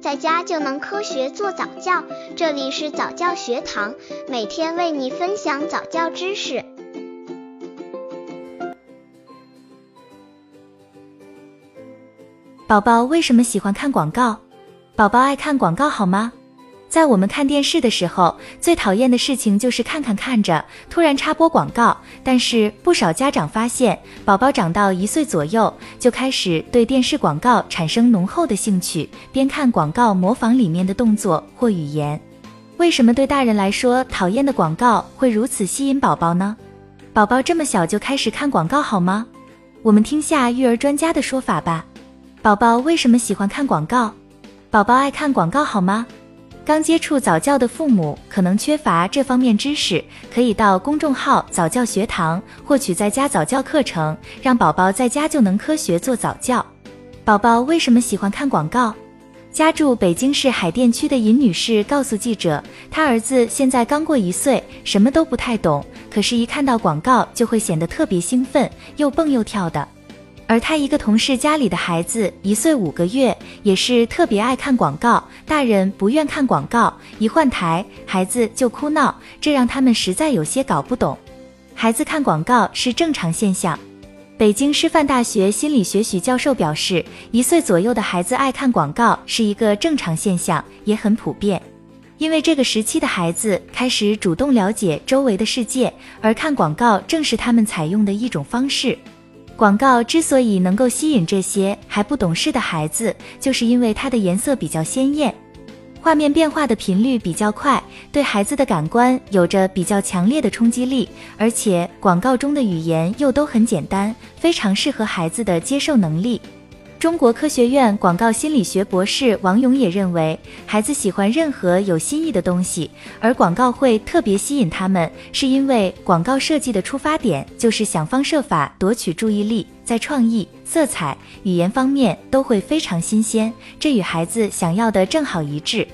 在家就能科学做早教。这里是早教学堂，每天为你分享早教知识。宝宝为什么喜欢看广告？宝宝爱看广告好吗？在我们看电视的时候，最讨厌的事情就是看看看着，突然插播广告。但是不少家长发现，宝宝长到一岁左右，就开始对电视广告产生浓厚的兴趣，边看广告模仿里面的动作或语言。为什么对大人来说讨厌的广告会如此吸引宝宝呢？宝宝这么小就开始看广告好吗？我们听下育儿专家的说法吧。宝宝为什么喜欢看广告？宝宝爱看广告好吗？刚接触早教的父母可能缺乏这方面知识，可以到公众号早教学堂获取在家早教课程，让宝宝在家就能科学做早教。宝宝为什么喜欢看广告？家住北京市海淀区的尹女士告诉记者，她儿子现在刚过一岁，什么都不太懂，可是，一看到广告就会显得特别兴奋，又蹦又跳的。而他一个同事家里的孩子一岁五个月，也是特别爱看广告。大人不愿看广告，一换台，孩子就哭闹，这让他们实在有些搞不懂。孩子看广告是正常现象。北京师范大学心理学许教授表示，一岁左右的孩子爱看广告是一个正常现象，也很普遍。因为这个时期的孩子开始主动了解周围的世界，而看广告正是他们采用的一种方式。广告之所以能够吸引这些还不懂事的孩子，就是因为它的颜色比较鲜艳，画面变化的频率比较快，对孩子的感官有着比较强烈的冲击力，而且广告中的语言又都很简单，非常适合孩子的接受能力。中国科学院广告心理学博士王勇也认为，孩子喜欢任何有新意的东西，而广告会特别吸引他们，是因为广告设计的出发点就是想方设法夺取注意力，在创意、色彩、语言方面都会非常新鲜，这与孩子想要的正好一致。